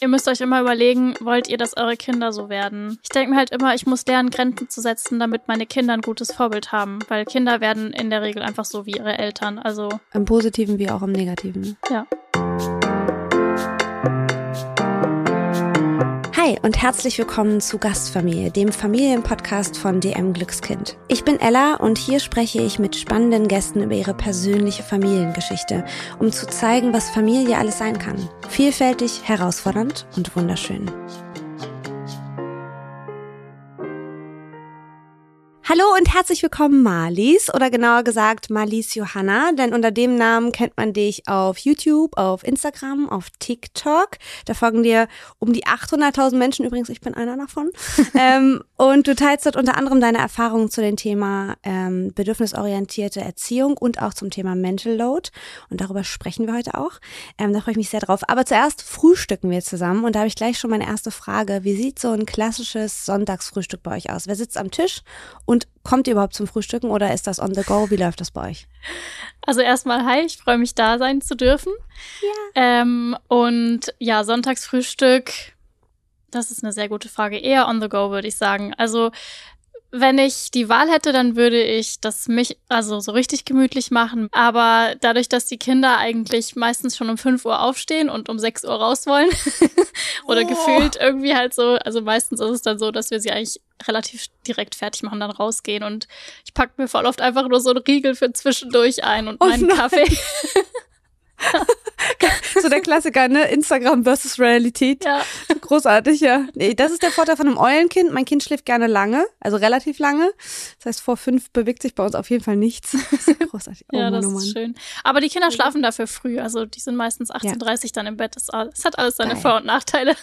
Ihr müsst euch immer überlegen, wollt ihr, dass eure Kinder so werden? Ich denke mir halt immer, ich muss lernen, Grenzen zu setzen, damit meine Kinder ein gutes Vorbild haben. Weil Kinder werden in der Regel einfach so wie ihre Eltern. Also. Im Positiven wie auch im Negativen. Ja. Hi und herzlich willkommen zu Gastfamilie, dem Familienpodcast von DM Glückskind. Ich bin Ella und hier spreche ich mit spannenden Gästen über ihre persönliche Familiengeschichte, um zu zeigen, was Familie alles sein kann. Vielfältig, herausfordernd und wunderschön. Hallo und herzlich willkommen, Marlies, oder genauer gesagt Marlies Johanna, denn unter dem Namen kennt man dich auf YouTube, auf Instagram, auf TikTok. Da folgen dir um die 800.000 Menschen, übrigens, ich bin einer davon. ähm, und du teilst dort unter anderem deine Erfahrungen zu dem Thema ähm, bedürfnisorientierte Erziehung und auch zum Thema Mental Load. Und darüber sprechen wir heute auch. Ähm, da freue ich mich sehr drauf. Aber zuerst frühstücken wir zusammen und da habe ich gleich schon meine erste Frage. Wie sieht so ein klassisches Sonntagsfrühstück bei euch aus? Wer sitzt am Tisch und und kommt ihr überhaupt zum Frühstücken oder ist das on the go? Wie läuft das bei euch? Also erstmal hi, ich freue mich da sein zu dürfen. Ja. Ähm, und ja, Sonntagsfrühstück, das ist eine sehr gute Frage. Eher on the go, würde ich sagen. Also wenn ich die Wahl hätte, dann würde ich das mich also so richtig gemütlich machen. Aber dadurch, dass die Kinder eigentlich meistens schon um 5 Uhr aufstehen und um 6 Uhr raus wollen oder oh. gefühlt irgendwie halt so, also meistens ist es dann so, dass wir sie eigentlich relativ direkt fertig machen, dann rausgehen und ich pack mir voll oft einfach nur so einen Riegel für zwischendurch ein und oh meinen Kaffee. so der Klassiker, ne? Instagram versus Realität. Ja. Großartig, ja. Nee, das ist der Vorteil von einem Eulenkind. Mein Kind schläft gerne lange, also relativ lange. Das heißt, vor fünf bewegt sich bei uns auf jeden Fall nichts. Das ist großartig. Oh, ja, das Mann, ist schön. Aber die Kinder schlafen dafür früh. Also die sind meistens 18.30 ja. dann im Bett. Es hat alles seine Geil. Vor- und Nachteile.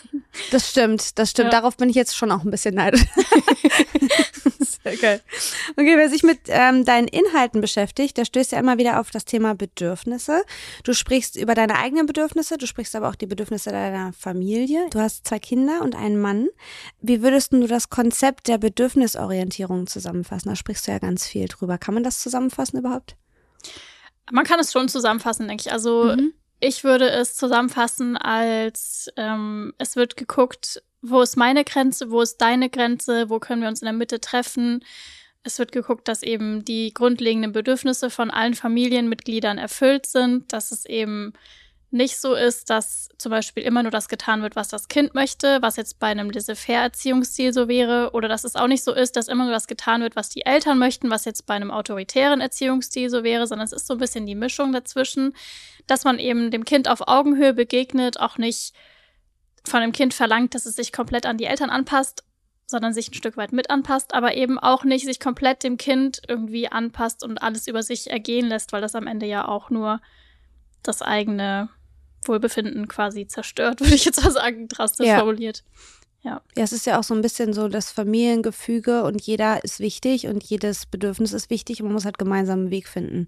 Das stimmt, das stimmt. Ja. Darauf bin ich jetzt schon auch ein bisschen neidisch. Sehr geil. Okay, wer sich mit ähm, deinen Inhalten beschäftigt, der stößt ja immer wieder auf das Thema Bedürfnisse. Du sprichst über deine eigenen Bedürfnisse, du sprichst aber auch die Bedürfnisse deiner Familie. Du hast zwei Kinder und einen Mann. Wie würdest du das Konzept der Bedürfnisorientierung zusammenfassen? Da sprichst du ja ganz viel drüber. Kann man das zusammenfassen überhaupt? Man kann es schon zusammenfassen, denke ich. Also mhm. ich würde es zusammenfassen als ähm, es wird geguckt, wo ist meine Grenze, wo ist deine Grenze, wo können wir uns in der Mitte treffen. Es wird geguckt, dass eben die grundlegenden Bedürfnisse von allen Familienmitgliedern erfüllt sind, dass es eben nicht so ist, dass zum Beispiel immer nur das getan wird, was das Kind möchte, was jetzt bei einem Laissez-faire-Erziehungsstil so wäre, oder dass es auch nicht so ist, dass immer nur das getan wird, was die Eltern möchten, was jetzt bei einem autoritären Erziehungsstil so wäre, sondern es ist so ein bisschen die Mischung dazwischen, dass man eben dem Kind auf Augenhöhe begegnet, auch nicht von dem Kind verlangt, dass es sich komplett an die Eltern anpasst, sondern sich ein Stück weit mit anpasst, aber eben auch nicht sich komplett dem Kind irgendwie anpasst und alles über sich ergehen lässt, weil das am Ende ja auch nur das eigene Wohlbefinden quasi zerstört, würde ich jetzt mal sagen, drastisch ja. formuliert. Ja. ja, es ist ja auch so ein bisschen so das Familiengefüge und jeder ist wichtig und jedes Bedürfnis ist wichtig und man muss halt gemeinsam einen Weg finden.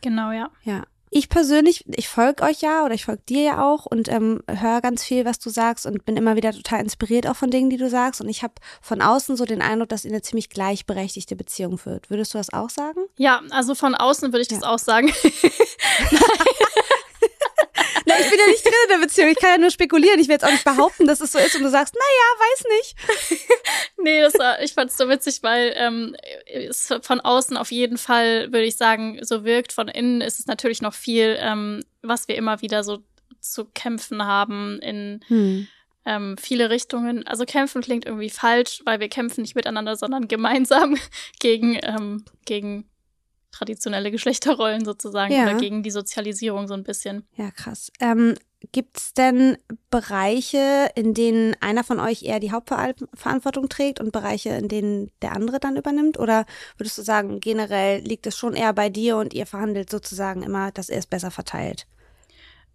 Genau, ja. Ja, ich persönlich, ich folge euch ja oder ich folge dir ja auch und ähm, höre ganz viel, was du sagst und bin immer wieder total inspiriert auch von Dingen, die du sagst. Und ich habe von außen so den Eindruck, dass ihr eine ziemlich gleichberechtigte Beziehung führt. Würdest du das auch sagen? Ja, also von außen würde ich ja. das auch sagen. Ich bin ja nicht drin in der Beziehung. Ich kann ja nur spekulieren. Ich will jetzt auch nicht behaupten, dass es so ist und du sagst, naja, weiß nicht. nee, das war, ich fand es so witzig, weil ähm, es von außen auf jeden Fall, würde ich sagen, so wirkt. Von innen ist es natürlich noch viel, ähm, was wir immer wieder so zu kämpfen haben in hm. ähm, viele Richtungen. Also kämpfen klingt irgendwie falsch, weil wir kämpfen nicht miteinander, sondern gemeinsam gegen, ähm, gegen traditionelle Geschlechterrollen sozusagen ja. oder gegen die Sozialisierung so ein bisschen. Ja, krass. Ähm, Gibt es denn Bereiche, in denen einer von euch eher die Hauptverantwortung trägt und Bereiche, in denen der andere dann übernimmt? Oder würdest du sagen, generell liegt es schon eher bei dir und ihr verhandelt sozusagen immer, dass er es besser verteilt?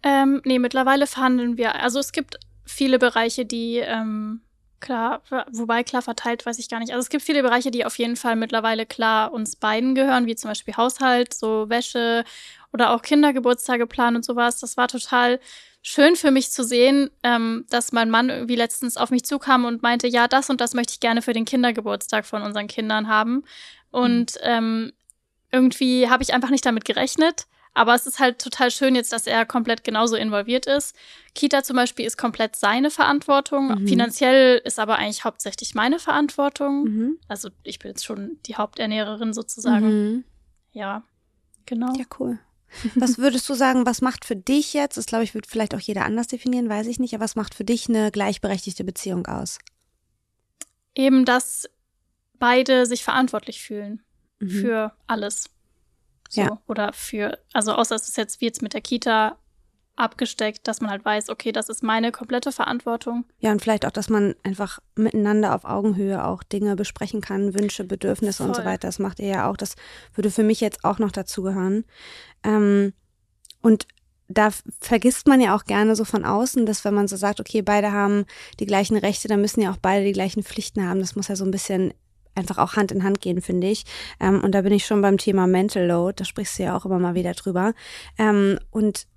Ähm, nee, mittlerweile verhandeln wir. Also es gibt viele Bereiche, die ähm, Klar, wobei klar verteilt, weiß ich gar nicht. Also es gibt viele Bereiche, die auf jeden Fall mittlerweile klar uns beiden gehören, wie zum Beispiel Haushalt, so Wäsche oder auch Kindergeburtstage planen und sowas. Das war total schön für mich zu sehen, ähm, dass mein Mann irgendwie letztens auf mich zukam und meinte, ja, das und das möchte ich gerne für den Kindergeburtstag von unseren Kindern haben. Und mhm. ähm, irgendwie habe ich einfach nicht damit gerechnet. Aber es ist halt total schön jetzt, dass er komplett genauso involviert ist. Kita zum Beispiel ist komplett seine Verantwortung. Mhm. Finanziell ist aber eigentlich hauptsächlich meine Verantwortung. Mhm. Also ich bin jetzt schon die Haupternährerin sozusagen. Mhm. Ja, genau. Ja, cool. Was würdest du sagen, was macht für dich jetzt, das glaube ich, wird vielleicht auch jeder anders definieren, weiß ich nicht, aber was macht für dich eine gleichberechtigte Beziehung aus? Eben, dass beide sich verantwortlich fühlen mhm. für alles. So, ja. Oder für, also außer es ist jetzt wie jetzt mit der Kita abgesteckt, dass man halt weiß, okay, das ist meine komplette Verantwortung. Ja, und vielleicht auch, dass man einfach miteinander auf Augenhöhe auch Dinge besprechen kann, Wünsche, Bedürfnisse Voll. und so weiter. Das macht ihr ja auch. Das würde für mich jetzt auch noch dazugehören. Ähm, und da vergisst man ja auch gerne so von außen, dass wenn man so sagt, okay, beide haben die gleichen Rechte, dann müssen ja auch beide die gleichen Pflichten haben. Das muss ja so ein bisschen einfach auch Hand in Hand gehen, finde ich. Ähm, und da bin ich schon beim Thema Mental Load, da sprichst du ja auch immer mal wieder drüber. Ähm, und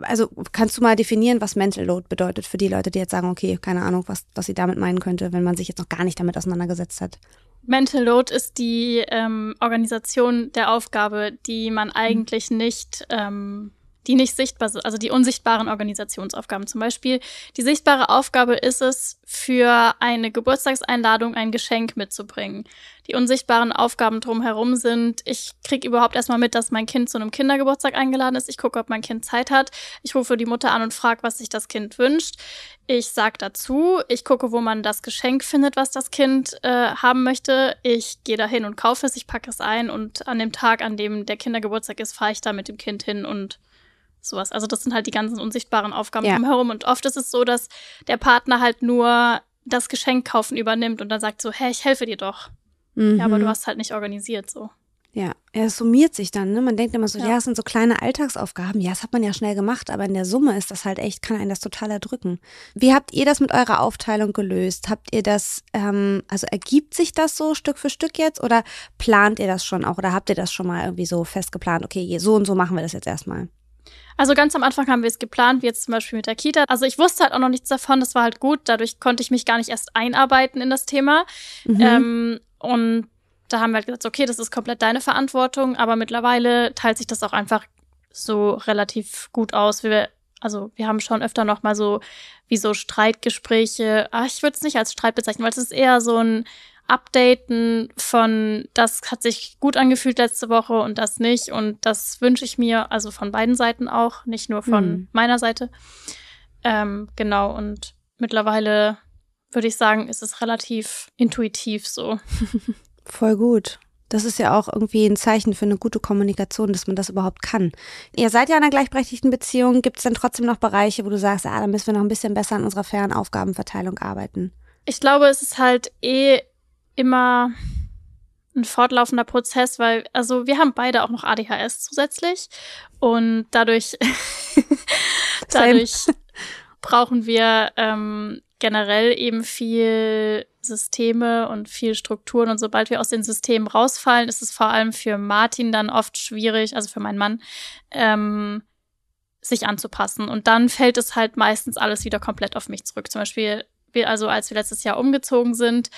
also kannst du mal definieren, was Mental Load bedeutet für die Leute, die jetzt sagen, okay, keine Ahnung, was, was sie damit meinen könnte, wenn man sich jetzt noch gar nicht damit auseinandergesetzt hat? Mental Load ist die ähm, Organisation der Aufgabe, die man eigentlich nicht ähm, die nicht sichtbar sind, also die unsichtbaren Organisationsaufgaben zum Beispiel. Die sichtbare Aufgabe ist es, für eine Geburtstagseinladung ein Geschenk mitzubringen. Die unsichtbaren Aufgaben drumherum sind, ich kriege überhaupt erstmal mit, dass mein Kind zu einem Kindergeburtstag eingeladen ist. Ich gucke, ob mein Kind Zeit hat. Ich rufe die Mutter an und frage, was sich das Kind wünscht. Ich sag dazu, ich gucke, wo man das Geschenk findet, was das Kind äh, haben möchte. Ich gehe dahin und kaufe es, ich packe es ein und an dem Tag, an dem der Kindergeburtstag ist, fahre ich da mit dem Kind hin und sowas. Also das sind halt die ganzen unsichtbaren Aufgaben ja. drumherum. Und oft ist es so, dass der Partner halt nur das Geschenk kaufen übernimmt und dann sagt so, hä, ich helfe dir doch. Mhm. Ja, aber du hast halt nicht organisiert so. Ja, es summiert sich dann, ne? Man denkt immer so, ja. ja, es sind so kleine Alltagsaufgaben. Ja, das hat man ja schnell gemacht, aber in der Summe ist das halt echt, kann einen das total erdrücken. Wie habt ihr das mit eurer Aufteilung gelöst? Habt ihr das, ähm, also ergibt sich das so Stück für Stück jetzt oder plant ihr das schon auch oder habt ihr das schon mal irgendwie so fest geplant? Okay, so und so machen wir das jetzt erstmal. Also ganz am Anfang haben wir es geplant, wie jetzt zum Beispiel mit der Kita. Also ich wusste halt auch noch nichts davon, das war halt gut. Dadurch konnte ich mich gar nicht erst einarbeiten in das Thema. Mhm. Ähm, und da haben wir halt gesagt, okay, das ist komplett deine Verantwortung, aber mittlerweile teilt sich das auch einfach so relativ gut aus. Wir, also wir haben schon öfter noch mal so wie so Streitgespräche. Ach, ich würde es nicht als Streit bezeichnen, weil es ist eher so ein Updaten von, das hat sich gut angefühlt letzte Woche und das nicht. Und das wünsche ich mir, also von beiden Seiten auch, nicht nur von mhm. meiner Seite. Ähm, genau, und mittlerweile würde ich sagen, ist es relativ intuitiv so. Voll gut. Das ist ja auch irgendwie ein Zeichen für eine gute Kommunikation, dass man das überhaupt kann. Ihr seid ja in einer gleichberechtigten Beziehung. Gibt es denn trotzdem noch Bereiche, wo du sagst, ah, da müssen wir noch ein bisschen besser an unserer fairen Aufgabenverteilung arbeiten? Ich glaube, es ist halt eh immer ein fortlaufender Prozess, weil, also wir haben beide auch noch ADHS zusätzlich und dadurch, dadurch brauchen wir ähm, generell eben viel Systeme und viel Strukturen und sobald wir aus den Systemen rausfallen, ist es vor allem für Martin dann oft schwierig, also für meinen Mann, ähm, sich anzupassen. Und dann fällt es halt meistens alles wieder komplett auf mich zurück. Zum Beispiel, wir, also als wir letztes Jahr umgezogen sind,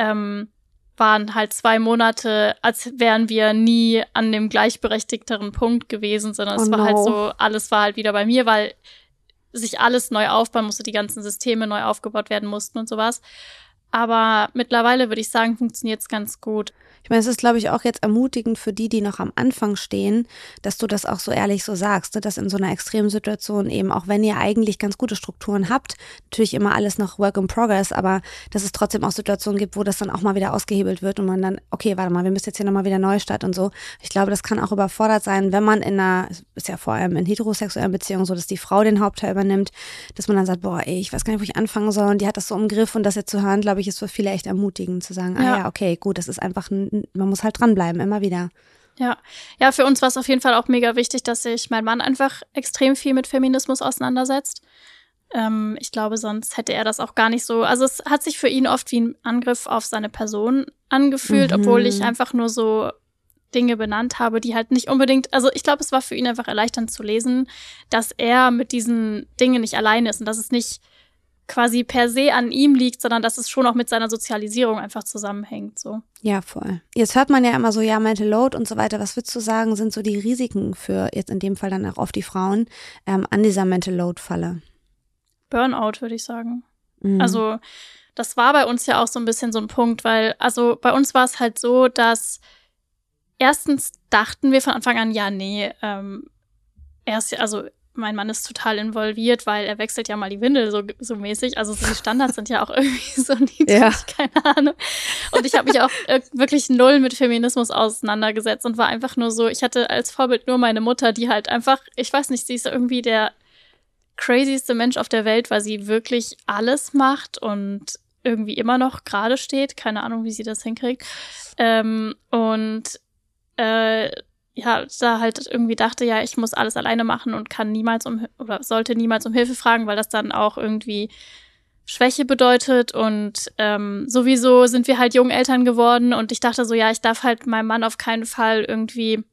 ähm, waren halt zwei Monate, als wären wir nie an dem gleichberechtigteren Punkt gewesen, sondern oh es war no. halt so, alles war halt wieder bei mir, weil sich alles neu aufbauen musste, die ganzen Systeme neu aufgebaut werden mussten und sowas. Aber mittlerweile würde ich sagen, funktioniert es ganz gut. Ich meine, es ist, glaube ich, auch jetzt ermutigend für die, die noch am Anfang stehen, dass du das auch so ehrlich so sagst, ne? dass in so einer extremen Situation eben, auch wenn ihr eigentlich ganz gute Strukturen habt, natürlich immer alles noch Work in Progress, aber dass es trotzdem auch Situationen gibt, wo das dann auch mal wieder ausgehebelt wird und man dann, okay, warte mal, wir müssen jetzt hier nochmal wieder Neustart und so. Ich glaube, das kann auch überfordert sein, wenn man in einer, ist ja vor allem in heterosexuellen Beziehungen so, dass die Frau den Hauptteil übernimmt, dass man dann sagt, boah, ey, ich weiß gar nicht, wo ich anfangen soll und die hat das so im Griff und das jetzt zu hören, glaube ich, ist für viele echt ermutigend zu sagen, ah ja. ah ja, okay, gut, das ist einfach ein man muss halt dranbleiben, immer wieder. Ja, ja, für uns war es auf jeden Fall auch mega wichtig, dass sich mein Mann einfach extrem viel mit Feminismus auseinandersetzt. Ähm, ich glaube, sonst hätte er das auch gar nicht so. Also es hat sich für ihn oft wie ein Angriff auf seine Person angefühlt, mhm. obwohl ich einfach nur so Dinge benannt habe, die halt nicht unbedingt, also ich glaube, es war für ihn einfach erleichternd zu lesen, dass er mit diesen Dingen nicht alleine ist und dass es nicht quasi per se an ihm liegt, sondern dass es schon auch mit seiner Sozialisierung einfach zusammenhängt. So. Ja, voll. Jetzt hört man ja immer so, ja, Mental Load und so weiter. Was würdest du sagen, sind so die Risiken für jetzt in dem Fall dann auch oft die Frauen ähm, an dieser Mental Load-Falle? Burnout, würde ich sagen. Mhm. Also, das war bei uns ja auch so ein bisschen so ein Punkt, weil, also bei uns war es halt so, dass erstens dachten wir von Anfang an, ja, nee, ähm, er ist also mein Mann ist total involviert, weil er wechselt ja mal die Windel so, so mäßig. Also so die Standards sind ja auch irgendwie so niedrig, ja. keine Ahnung. Und ich habe mich auch äh, wirklich null mit Feminismus auseinandergesetzt und war einfach nur so, ich hatte als Vorbild nur meine Mutter, die halt einfach, ich weiß nicht, sie ist irgendwie der crazyste Mensch auf der Welt, weil sie wirklich alles macht und irgendwie immer noch gerade steht. Keine Ahnung, wie sie das hinkriegt. Ähm, und äh, ja, da halt irgendwie dachte, ja, ich muss alles alleine machen und kann niemals um oder sollte niemals um Hilfe fragen, weil das dann auch irgendwie Schwäche bedeutet und ähm, sowieso sind wir halt jungen Eltern geworden und ich dachte so, ja, ich darf halt meinem Mann auf keinen Fall irgendwie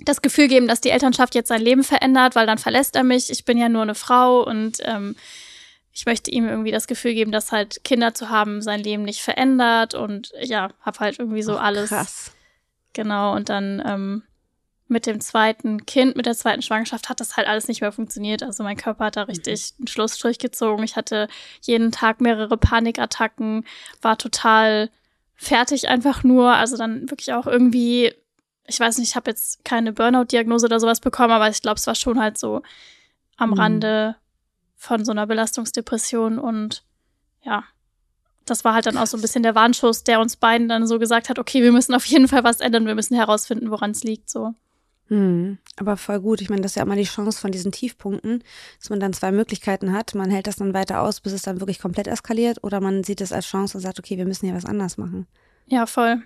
das Gefühl geben, dass die Elternschaft jetzt sein Leben verändert, weil dann verlässt er mich. Ich bin ja nur eine Frau und ähm, ich möchte ihm irgendwie das Gefühl geben, dass halt Kinder zu haben sein Leben nicht verändert und ja, hab halt irgendwie so Ach, alles. Krass. Genau, und dann ähm, mit dem zweiten Kind, mit der zweiten Schwangerschaft hat das halt alles nicht mehr funktioniert. Also mein Körper hat da richtig einen Schlussstrich gezogen. Ich hatte jeden Tag mehrere Panikattacken, war total fertig einfach nur. Also dann wirklich auch irgendwie, ich weiß nicht, ich habe jetzt keine Burnout-Diagnose oder sowas bekommen, aber ich glaube, es war schon halt so am mhm. Rande von so einer Belastungsdepression und ja, das war halt dann auch so ein bisschen der Warnschuss, der uns beiden dann so gesagt hat, okay, wir müssen auf jeden Fall was ändern, wir müssen herausfinden, woran es liegt, so. Hm, aber voll gut. Ich meine, das ist ja immer die Chance von diesen Tiefpunkten, dass man dann zwei Möglichkeiten hat. Man hält das dann weiter aus, bis es dann wirklich komplett eskaliert, oder man sieht es als Chance und sagt, okay, wir müssen hier was anders machen. Ja, voll.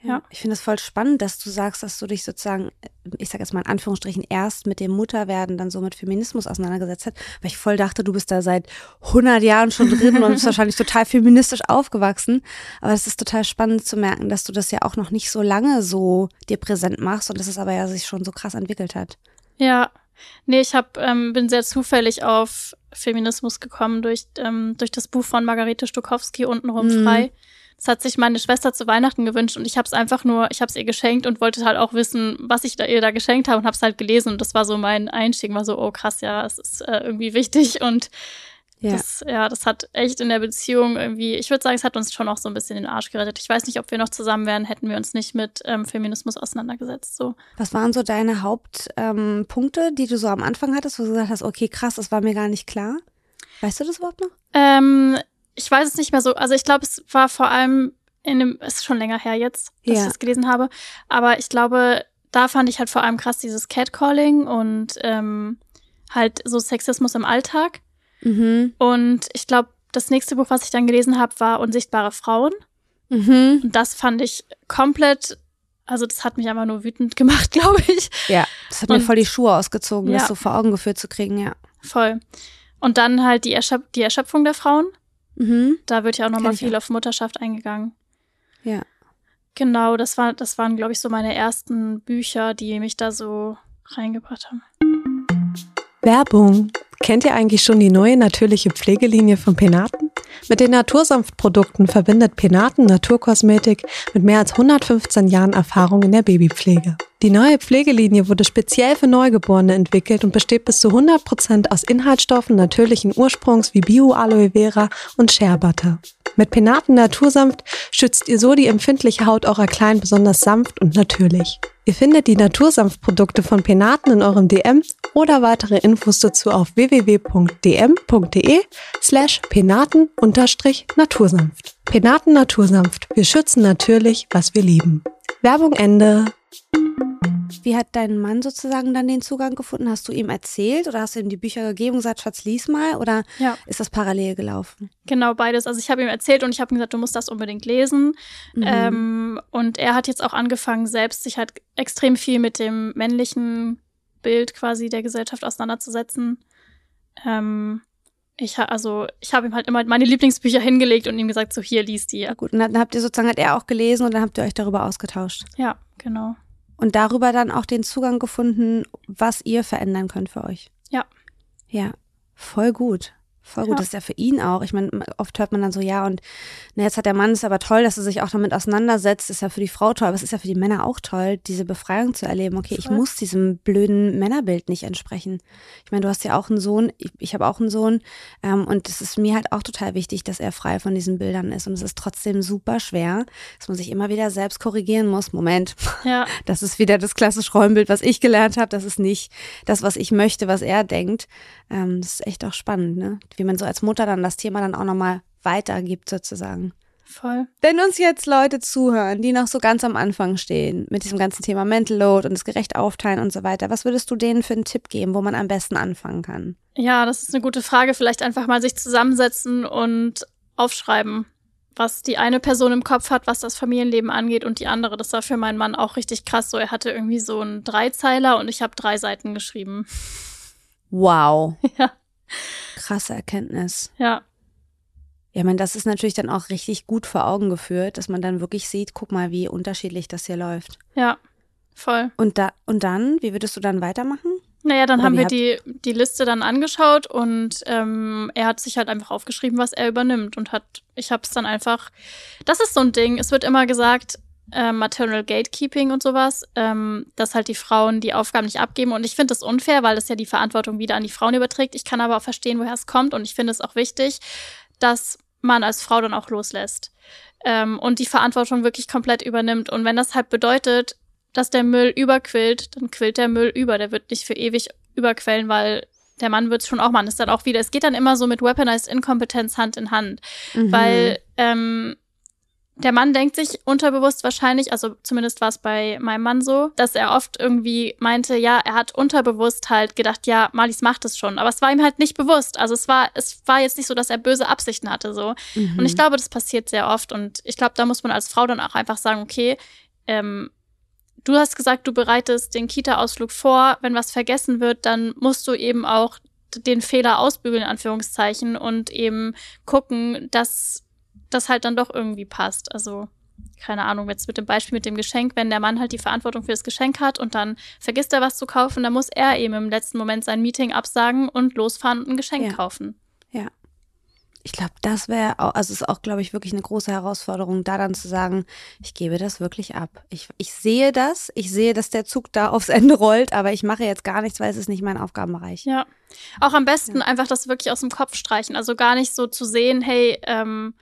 Ja. Ich finde es voll spannend, dass du sagst, dass du dich sozusagen, ich sage jetzt mal in Anführungsstrichen, erst mit dem Mutterwerden dann so mit Feminismus auseinandergesetzt hast, weil ich voll dachte, du bist da seit 100 Jahren schon drin und bist wahrscheinlich total feministisch aufgewachsen. Aber es ist total spannend zu merken, dass du das ja auch noch nicht so lange so dir präsent machst und dass es aber ja sich schon so krass entwickelt hat. Ja, nee, ich hab, ähm, bin sehr zufällig auf Feminismus gekommen durch, ähm, durch das Buch von Margarete Stokowski, Untenrum mhm. frei. Das hat sich meine Schwester zu Weihnachten gewünscht und ich habe es einfach nur, ich habe es ihr geschenkt und wollte halt auch wissen, was ich da, ihr da geschenkt habe und habe es halt gelesen und das war so mein Einstieg, war so, oh krass, ja, es ist äh, irgendwie wichtig und ja. Das, ja, das hat echt in der Beziehung irgendwie, ich würde sagen, es hat uns schon auch so ein bisschen den Arsch gerettet. Ich weiß nicht, ob wir noch zusammen wären, hätten wir uns nicht mit ähm, Feminismus auseinandergesetzt. So. Was waren so deine Hauptpunkte, ähm, die du so am Anfang hattest, wo du gesagt hast, okay, krass, das war mir gar nicht klar? Weißt du das überhaupt noch? Ähm, ich weiß es nicht mehr so. Also ich glaube, es war vor allem in dem, es ist schon länger her jetzt, dass ja. ich das gelesen habe. Aber ich glaube, da fand ich halt vor allem krass dieses Catcalling und ähm, halt so Sexismus im Alltag. Mhm. Und ich glaube, das nächste Buch, was ich dann gelesen habe, war Unsichtbare Frauen. Mhm. Und das fand ich komplett, also das hat mich einfach nur wütend gemacht, glaube ich. Ja, das hat und, mir voll die Schuhe ausgezogen, ja. das so vor Augen geführt zu kriegen, ja. Voll. Und dann halt die, Erschöp die Erschöpfung der Frauen. Mhm. Da wird ja auch nochmal viel auch. auf Mutterschaft eingegangen. Ja. Genau, das, war, das waren, glaube ich, so meine ersten Bücher, die mich da so reingebracht haben. Werbung. Kennt ihr eigentlich schon die neue natürliche Pflegelinie von Penaten? Mit den Natursanftprodukten verbindet Penaten Naturkosmetik mit mehr als 115 Jahren Erfahrung in der Babypflege. Die neue Pflegelinie wurde speziell für Neugeborene entwickelt und besteht bis zu 100 Prozent aus Inhaltsstoffen natürlichen Ursprungs wie Bio-Aloe Vera und Shea Butter. Mit Penaten Natursanft schützt ihr so die empfindliche Haut eurer Kleinen besonders sanft und natürlich. Ihr findet die Natursanft-Produkte von Penaten in eurem DM oder weitere Infos dazu auf www.dm.de slash penaten-natursanft. Penaten Natursanft. Wir schützen natürlich, was wir lieben. Werbung Ende. Wie hat dein Mann sozusagen dann den Zugang gefunden? Hast du ihm erzählt oder hast du ihm die Bücher gegeben und gesagt, Schatz, lies mal? Oder ja. ist das parallel gelaufen? Genau, beides. Also ich habe ihm erzählt und ich habe ihm gesagt, du musst das unbedingt lesen. Mhm. Ähm, und er hat jetzt auch angefangen, selbst sich halt extrem viel mit dem männlichen Bild quasi der Gesellschaft auseinanderzusetzen. Ähm, ich also ich habe ihm halt immer meine Lieblingsbücher hingelegt und ihm gesagt, so hier liest die. Ja, gut, und dann habt ihr sozusagen hat er auch gelesen und dann habt ihr euch darüber ausgetauscht. Ja, genau und darüber dann auch den Zugang gefunden, was ihr verändern könnt für euch. Ja. Ja, voll gut. Voll gut, ja. das ist ja für ihn auch. Ich meine, oft hört man dann so, ja, und na, jetzt hat der Mann es aber toll, dass er sich auch damit auseinandersetzt. Ist ja für die Frau toll, aber es ist ja für die Männer auch toll, diese Befreiung zu erleben. Okay, Voll. ich muss diesem blöden Männerbild nicht entsprechen. Ich meine, du hast ja auch einen Sohn, ich, ich habe auch einen Sohn ähm, und es ist mir halt auch total wichtig, dass er frei von diesen Bildern ist. Und es ist trotzdem super schwer, dass man sich immer wieder selbst korrigieren muss. Moment, ja. das ist wieder das klassische Rollenbild, was ich gelernt habe. Das ist nicht das, was ich möchte, was er denkt. Ähm, das ist echt auch spannend, ne? Wie man so als Mutter dann das Thema dann auch nochmal weitergibt sozusagen. Voll. Wenn uns jetzt Leute zuhören, die noch so ganz am Anfang stehen mit diesem ganzen Thema Mental Load und das gerecht aufteilen und so weiter, was würdest du denen für einen Tipp geben, wo man am besten anfangen kann? Ja, das ist eine gute Frage. Vielleicht einfach mal sich zusammensetzen und aufschreiben, was die eine Person im Kopf hat, was das Familienleben angeht und die andere. Das war für meinen Mann auch richtig krass. So, er hatte irgendwie so einen Dreizeiler und ich habe drei Seiten geschrieben. Wow. Ja krasse Erkenntnis. Ja. Ja, ich meine, das ist natürlich dann auch richtig gut vor Augen geführt, dass man dann wirklich sieht, guck mal, wie unterschiedlich das hier läuft. Ja, voll. Und, da, und dann, wie würdest du dann weitermachen? Naja, dann Oder haben wir die, die Liste dann angeschaut und ähm, er hat sich halt einfach aufgeschrieben, was er übernimmt und hat, ich habe es dann einfach, das ist so ein Ding, es wird immer gesagt, äh, Maternal Gatekeeping und sowas, ähm, dass halt die Frauen die Aufgaben nicht abgeben. Und ich finde das unfair, weil das ja die Verantwortung wieder an die Frauen überträgt. Ich kann aber auch verstehen, woher es kommt. Und ich finde es auch wichtig, dass man als Frau dann auch loslässt ähm, und die Verantwortung wirklich komplett übernimmt. Und wenn das halt bedeutet, dass der Müll überquillt, dann quillt der Müll über. Der wird nicht für ewig überquellen, weil der Mann wird es schon auch machen. Das ist dann auch wieder, es geht dann immer so mit Weaponized Inkompetenz Hand in Hand. Mhm. Weil ähm, der Mann denkt sich unterbewusst wahrscheinlich, also zumindest war es bei meinem Mann so, dass er oft irgendwie meinte, ja, er hat unterbewusst halt gedacht, ja, Marlies macht es schon. Aber es war ihm halt nicht bewusst. Also es war, es war jetzt nicht so, dass er böse Absichten hatte, so. Mhm. Und ich glaube, das passiert sehr oft. Und ich glaube, da muss man als Frau dann auch einfach sagen, okay, ähm, du hast gesagt, du bereitest den Kita-Ausflug vor. Wenn was vergessen wird, dann musst du eben auch den Fehler ausbügeln, in Anführungszeichen, und eben gucken, dass das halt dann doch irgendwie passt. Also, keine Ahnung, jetzt mit dem Beispiel mit dem Geschenk, wenn der Mann halt die Verantwortung für das Geschenk hat und dann vergisst er was zu kaufen, dann muss er eben im letzten Moment sein Meeting absagen und losfahren und ein Geschenk ja. kaufen. Ja. Ich glaube, das wäre auch, also ist auch, glaube ich, wirklich eine große Herausforderung, da dann zu sagen, ich gebe das wirklich ab. Ich, ich sehe das, ich sehe, dass der Zug da aufs Ende rollt, aber ich mache jetzt gar nichts, weil es ist nicht mein Aufgabenbereich. Ja. Auch am besten ja. einfach das wirklich aus dem Kopf streichen. Also gar nicht so zu sehen, hey, ähm,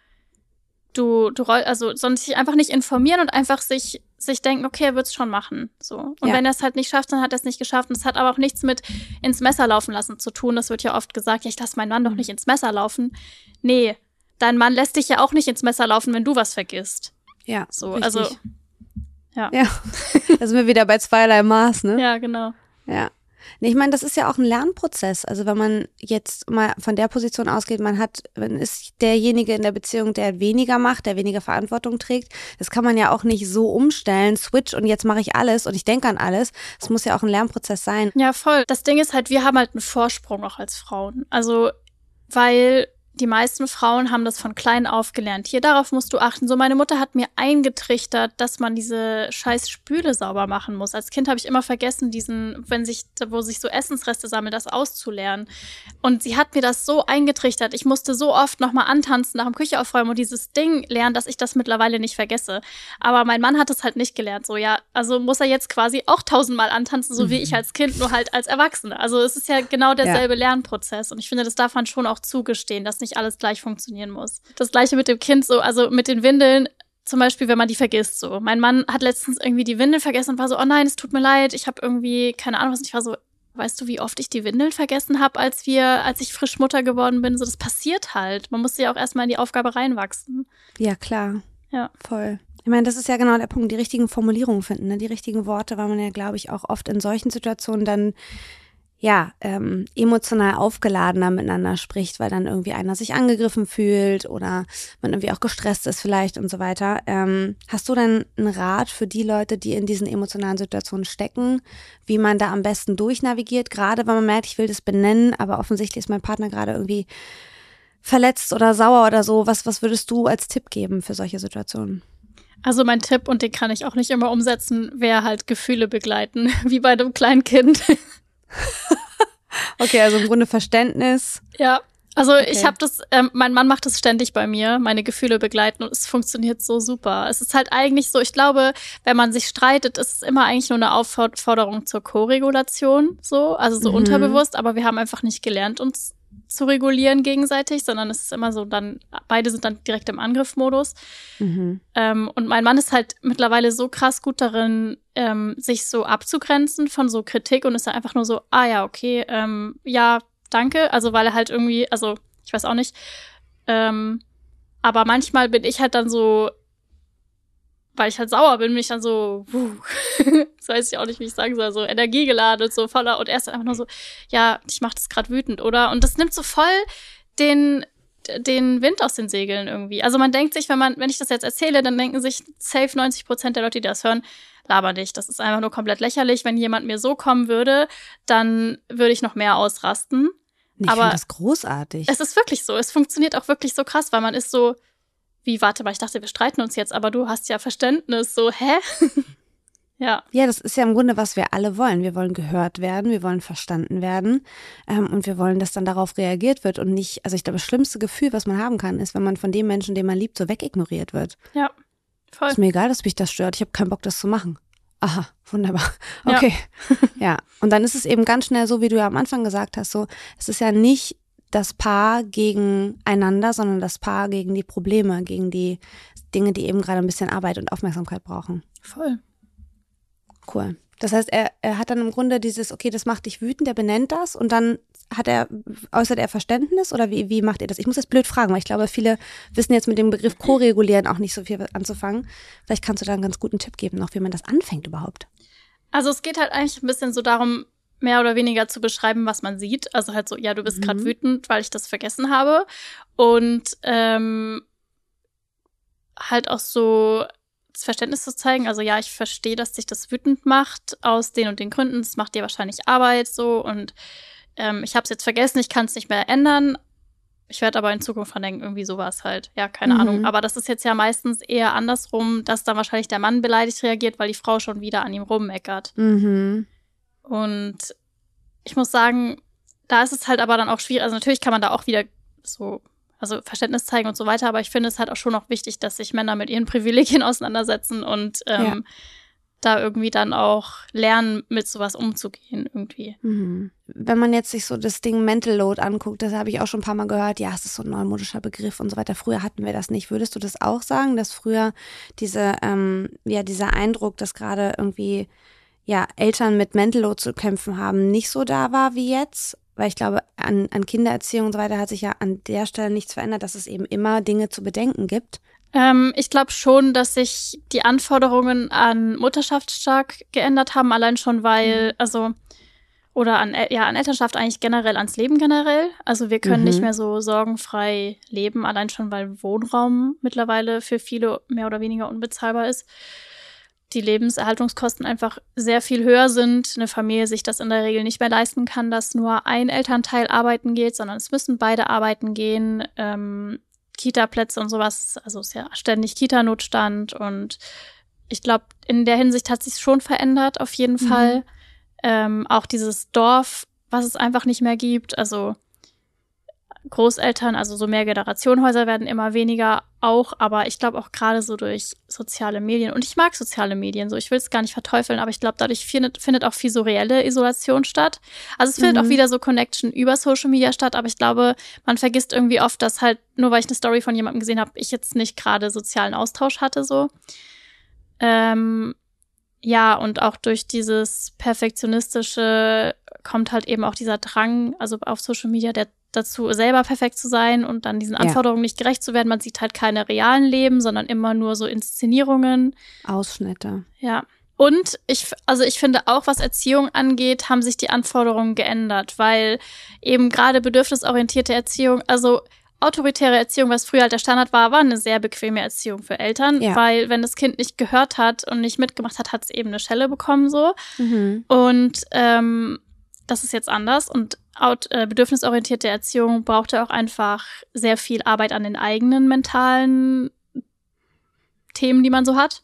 du, du roll, also sondern sich einfach nicht informieren und einfach sich, sich denken, okay, er wird es schon machen. So. Und ja. wenn er es halt nicht schafft, dann hat er es nicht geschafft. Und es hat aber auch nichts mit ins Messer laufen lassen zu tun. Das wird ja oft gesagt, ja, ich lasse meinen Mann doch nicht ins Messer laufen. Nee, dein Mann lässt dich ja auch nicht ins Messer laufen, wenn du was vergisst. Ja. So, also. Ja. Ja. da sind wir wieder bei zweierlei Maß, ne? Ja, genau. Ja. Nee, ich meine, das ist ja auch ein Lernprozess. Also wenn man jetzt mal von der Position ausgeht, man hat, man ist derjenige in der Beziehung, der weniger macht, der weniger Verantwortung trägt. Das kann man ja auch nicht so umstellen, switch und jetzt mache ich alles und ich denke an alles. Es muss ja auch ein Lernprozess sein. Ja, voll. Das Ding ist halt, wir haben halt einen Vorsprung auch als Frauen. Also, weil die meisten Frauen haben das von klein auf gelernt. Hier, darauf musst du achten. So, meine Mutter hat mir eingetrichtert, dass man diese scheiß Spüle sauber machen muss. Als Kind habe ich immer vergessen, diesen, wenn sich, wo sich so Essensreste sammeln, das auszulernen. Und sie hat mir das so eingetrichtert. Ich musste so oft nochmal antanzen nach dem Küche aufräumen und dieses Ding lernen, dass ich das mittlerweile nicht vergesse. Aber mein Mann hat es halt nicht gelernt. So, ja, also muss er jetzt quasi auch tausendmal antanzen, so wie ich als Kind, nur halt als Erwachsene. Also es ist ja genau derselbe ja. Lernprozess. Und ich finde, das darf man schon auch zugestehen, dass nicht nicht alles gleich funktionieren muss. Das gleiche mit dem Kind so, also mit den Windeln, zum Beispiel, wenn man die vergisst, so. Mein Mann hat letztens irgendwie die Windeln vergessen und war so, oh nein, es tut mir leid, ich habe irgendwie, keine Ahnung was, ich war so, weißt du, wie oft ich die Windeln vergessen habe, als wir, als ich frisch Mutter geworden bin? So, das passiert halt. Man muss ja auch erstmal in die Aufgabe reinwachsen. Ja, klar. Ja. Voll. Ich meine, das ist ja genau der Punkt, die richtigen Formulierungen finden, ne? die richtigen Worte, weil man ja, glaube ich, auch oft in solchen Situationen dann ja, ähm, emotional aufgeladener miteinander spricht, weil dann irgendwie einer sich angegriffen fühlt oder man irgendwie auch gestresst ist vielleicht und so weiter. Ähm, hast du denn einen Rat für die Leute, die in diesen emotionalen Situationen stecken, wie man da am besten durchnavigiert, gerade wenn man merkt, ich will das benennen, aber offensichtlich ist mein Partner gerade irgendwie verletzt oder sauer oder so. Was, was würdest du als Tipp geben für solche Situationen? Also mein Tipp, und den kann ich auch nicht immer umsetzen, wäre halt Gefühle begleiten, wie bei einem kleinen Kind. okay, also im Grunde Verständnis. Ja, Also okay. ich habe das, ähm, mein Mann macht das ständig bei mir, meine Gefühle begleiten und es funktioniert so super. Es ist halt eigentlich so, ich glaube, wenn man sich streitet, ist es immer eigentlich nur eine Aufforderung zur Koregulation, so, also so mhm. unterbewusst, aber wir haben einfach nicht gelernt, uns zu regulieren gegenseitig, sondern es ist immer so, dann, beide sind dann direkt im Angriffmodus. Mhm. Ähm, und mein Mann ist halt mittlerweile so krass gut darin, ähm, sich so abzugrenzen von so Kritik und ist dann einfach nur so, ah ja, okay, ähm, ja, danke. Also weil er halt irgendwie, also ich weiß auch nicht. Ähm, aber manchmal bin ich halt dann so, weil ich halt sauer bin, bin ich dann so, wuh, das weiß ich auch nicht, wie ich sagen soll, so energiegeladen, so voller und er ist dann einfach nur so, ja, ich mach das gerade wütend, oder? Und das nimmt so voll den den Wind aus den Segeln irgendwie. Also man denkt sich, wenn man, wenn ich das jetzt erzähle, dann denken sich safe 90 Prozent der Leute, die das hören, laber dich. Das ist einfach nur komplett lächerlich. Wenn jemand mir so kommen würde, dann würde ich noch mehr ausrasten. Ich finde das großartig. Es ist wirklich so. Es funktioniert auch wirklich so krass, weil man ist so, wie, warte mal, ich dachte, wir streiten uns jetzt, aber du hast ja Verständnis. So, hä? ja. Ja, das ist ja im Grunde, was wir alle wollen. Wir wollen gehört werden, wir wollen verstanden werden ähm, und wir wollen, dass dann darauf reagiert wird und nicht, also ich glaube, das schlimmste Gefühl, was man haben kann, ist, wenn man von dem Menschen, den man liebt, so wegignoriert wird. Ja, voll. Ist mir egal, dass mich das stört. Ich habe keinen Bock, das zu machen. Aha, wunderbar. Okay. Ja. ja. Und dann ist es eben ganz schnell so, wie du ja am Anfang gesagt hast, so, es ist ja nicht das Paar gegeneinander, sondern das Paar gegen die Probleme, gegen die Dinge, die eben gerade ein bisschen Arbeit und Aufmerksamkeit brauchen. Voll. Cool. Das heißt, er, er hat dann im Grunde dieses, okay, das macht dich wütend, er benennt das und dann hat er, äußert er Verständnis oder wie, wie macht ihr das? Ich muss das blöd fragen, weil ich glaube, viele wissen jetzt mit dem Begriff Co-regulieren auch nicht so viel anzufangen. Vielleicht kannst du da einen ganz guten Tipp geben, noch wie man das anfängt überhaupt. Also es geht halt eigentlich ein bisschen so darum, mehr oder weniger zu beschreiben, was man sieht. Also halt so, ja, du bist gerade mhm. wütend, weil ich das vergessen habe. Und ähm, halt auch so das Verständnis zu zeigen. Also ja, ich verstehe, dass dich das wütend macht aus den und den Gründen. Es macht dir wahrscheinlich Arbeit so und ähm, ich habe es jetzt vergessen, ich kann es nicht mehr ändern. Ich werde aber in Zukunft dran denken, irgendwie sowas halt. Ja, keine mhm. Ahnung. Aber das ist jetzt ja meistens eher andersrum, dass dann wahrscheinlich der Mann beleidigt reagiert, weil die Frau schon wieder an ihm rummeckert. Mhm. Und ich muss sagen, da ist es halt aber dann auch schwierig. Also natürlich kann man da auch wieder so also Verständnis zeigen und so weiter, aber ich finde es halt auch schon noch wichtig, dass sich Männer mit ihren Privilegien auseinandersetzen und ähm, ja. da irgendwie dann auch lernen, mit sowas umzugehen irgendwie. Mhm. Wenn man jetzt sich so das Ding Mental Load anguckt, das habe ich auch schon ein paar Mal gehört, ja, es ist so ein neumodischer Begriff und so weiter. Früher hatten wir das nicht. Würdest du das auch sagen, dass früher diese, ähm, ja, dieser Eindruck, dass gerade irgendwie ja, Eltern mit Mental Load zu kämpfen haben, nicht so da war wie jetzt? weil ich glaube, an, an Kindererziehung und so weiter hat sich ja an der Stelle nichts verändert, dass es eben immer Dinge zu bedenken gibt. Ähm, ich glaube schon, dass sich die Anforderungen an Mutterschaft stark geändert haben, allein schon, weil, mhm. also, oder an, ja, an Elternschaft eigentlich generell, ans Leben generell. Also wir können mhm. nicht mehr so sorgenfrei leben, allein schon, weil Wohnraum mittlerweile für viele mehr oder weniger unbezahlbar ist die Lebenserhaltungskosten einfach sehr viel höher sind, eine Familie sich das in der Regel nicht mehr leisten kann, dass nur ein Elternteil arbeiten geht, sondern es müssen beide arbeiten gehen. Ähm, Kita-Plätze und sowas, also ist ja ständig Kita-Notstand und ich glaube, in der Hinsicht hat sich schon verändert, auf jeden mhm. Fall. Ähm, auch dieses Dorf, was es einfach nicht mehr gibt, also Großeltern, also so Mehrgenerationenhäuser werden immer weniger auch, aber ich glaube auch gerade so durch soziale Medien. Und ich mag soziale Medien so, ich will es gar nicht verteufeln, aber ich glaube, dadurch findet, findet auch viel so reelle Isolation statt. Also es findet mhm. auch wieder so Connection über Social Media statt, aber ich glaube, man vergisst irgendwie oft, dass halt, nur weil ich eine Story von jemandem gesehen habe, ich jetzt nicht gerade sozialen Austausch hatte so. Ähm, ja, und auch durch dieses perfektionistische kommt halt eben auch dieser Drang, also auf Social Media, der dazu, selber perfekt zu sein und dann diesen Anforderungen ja. nicht gerecht zu werden. Man sieht halt keine realen Leben, sondern immer nur so Inszenierungen. Ausschnitte. Ja. Und ich, also ich finde auch, was Erziehung angeht, haben sich die Anforderungen geändert, weil eben gerade bedürfnisorientierte Erziehung, also autoritäre Erziehung, was früher halt der Standard war, war eine sehr bequeme Erziehung für Eltern, ja. weil wenn das Kind nicht gehört hat und nicht mitgemacht hat, hat es eben eine Schelle bekommen so. Mhm. Und ähm, das ist jetzt anders und äh, bedürfnisorientierte Erziehung brauchte auch einfach sehr viel Arbeit an den eigenen mentalen Themen, die man so hat.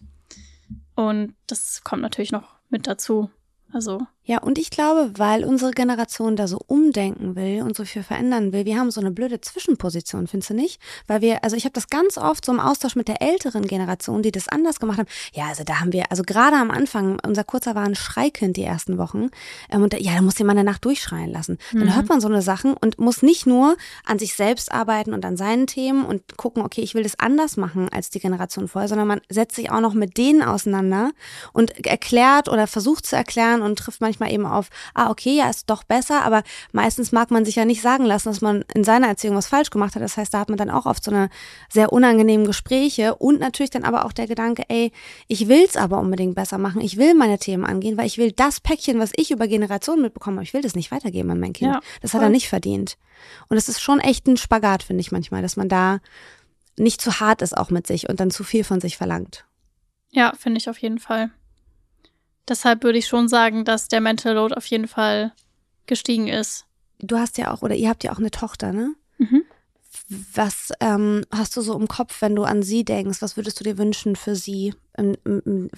Und das kommt natürlich noch mit dazu. Also Ja, und ich glaube, weil unsere Generation da so umdenken will und so viel verändern will, wir haben so eine blöde Zwischenposition, findest du nicht? Weil wir, also ich habe das ganz oft so im Austausch mit der älteren Generation, die das anders gemacht haben. Ja, also da haben wir, also gerade am Anfang, unser Kurzer war ein Schreikind die ersten Wochen. Ähm, und da, ja, da muss jemand danach durchschreien lassen. Dann mhm. hört man so eine Sachen und muss nicht nur an sich selbst arbeiten und an seinen Themen und gucken, okay, ich will das anders machen als die Generation vorher, sondern man setzt sich auch noch mit denen auseinander und erklärt oder versucht zu erklären und trifft manchmal eben auf, ah, okay, ja, ist doch besser, aber meistens mag man sich ja nicht sagen lassen, dass man in seiner Erziehung was falsch gemacht hat. Das heißt, da hat man dann auch oft so eine sehr unangenehmen Gespräche und natürlich dann aber auch der Gedanke, ey, ich will's aber unbedingt besser machen, ich will meine Themen angehen, weil ich will das Päckchen, was ich über Generationen mitbekomme, habe, ich will das nicht weitergeben an mein Kind. Ja, das hat er nicht verdient. Und es ist schon echt ein Spagat, finde ich manchmal, dass man da nicht zu hart ist auch mit sich und dann zu viel von sich verlangt. Ja, finde ich auf jeden Fall. Deshalb würde ich schon sagen, dass der Mental Load auf jeden Fall gestiegen ist. Du hast ja auch, oder ihr habt ja auch eine Tochter, ne? Mhm. Was ähm, hast du so im Kopf, wenn du an sie denkst? Was würdest du dir wünschen für sie,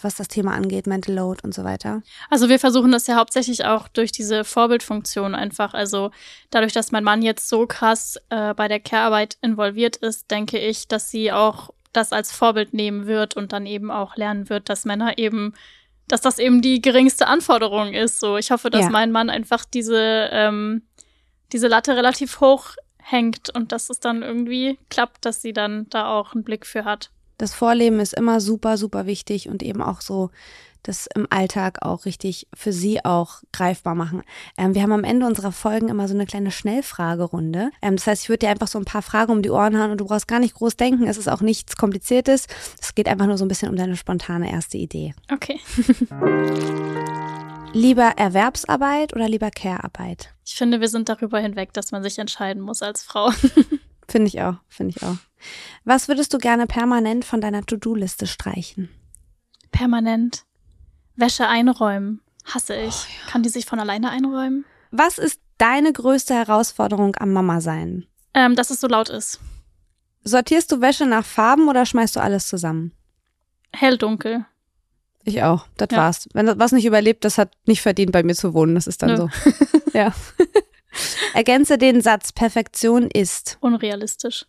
was das Thema angeht, Mental Load und so weiter? Also wir versuchen das ja hauptsächlich auch durch diese Vorbildfunktion einfach. Also dadurch, dass mein Mann jetzt so krass äh, bei der Care-Arbeit involviert ist, denke ich, dass sie auch das als Vorbild nehmen wird und dann eben auch lernen wird, dass Männer eben dass das eben die geringste Anforderung ist. So, ich hoffe, dass ja. mein Mann einfach diese, ähm, diese Latte relativ hoch hängt und dass es dann irgendwie klappt, dass sie dann da auch einen Blick für hat. Das Vorleben ist immer super, super wichtig und eben auch so das im Alltag auch richtig für sie auch greifbar machen. Ähm, wir haben am Ende unserer Folgen immer so eine kleine Schnellfragerunde. Ähm, das heißt, ich würde dir einfach so ein paar Fragen um die Ohren hauen und du brauchst gar nicht groß denken. Es ist auch nichts Kompliziertes. Es geht einfach nur so ein bisschen um deine spontane erste Idee. Okay. lieber Erwerbsarbeit oder lieber Care-Arbeit? Ich finde, wir sind darüber hinweg, dass man sich entscheiden muss als Frau. finde ich auch, finde ich auch. Was würdest du gerne permanent von deiner To-Do-Liste streichen? Permanent. Wäsche einräumen. Hasse ich. Oh, ja. Kann die sich von alleine einräumen? Was ist deine größte Herausforderung am Mama sein? Ähm, dass es so laut ist. Sortierst du Wäsche nach Farben oder schmeißt du alles zusammen? Hell, dunkel. Ich auch. Das ja. war's. Wenn das was nicht überlebt, das hat nicht verdient, bei mir zu wohnen. Das ist dann Nö. so. ja. Ergänze den Satz: Perfektion ist unrealistisch.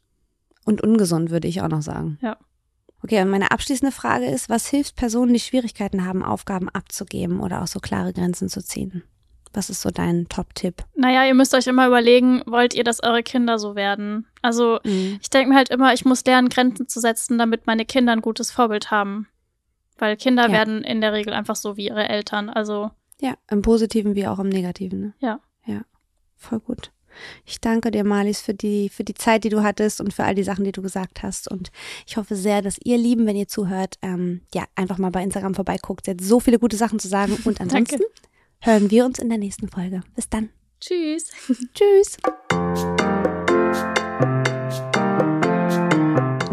Und ungesund, würde ich auch noch sagen. Ja. Okay, und meine abschließende Frage ist, was hilft Personen, die Schwierigkeiten haben, Aufgaben abzugeben oder auch so klare Grenzen zu ziehen? Was ist so dein Top-Tipp? Naja, ihr müsst euch immer überlegen, wollt ihr, dass eure Kinder so werden? Also mhm. ich denke mir halt immer, ich muss lernen, Grenzen zu setzen, damit meine Kinder ein gutes Vorbild haben. Weil Kinder ja. werden in der Regel einfach so wie ihre Eltern. Also. Ja, im Positiven wie auch im Negativen. Ne? Ja. Ja, voll gut. Ich danke dir, Marlies, für die, für die Zeit, die du hattest und für all die Sachen, die du gesagt hast. Und ich hoffe sehr, dass ihr Lieben, wenn ihr zuhört, ähm, ja, einfach mal bei Instagram vorbeiguckt. Sie hat so viele gute Sachen zu sagen. Und ansonsten hören wir uns in der nächsten Folge. Bis dann. Tschüss. Tschüss.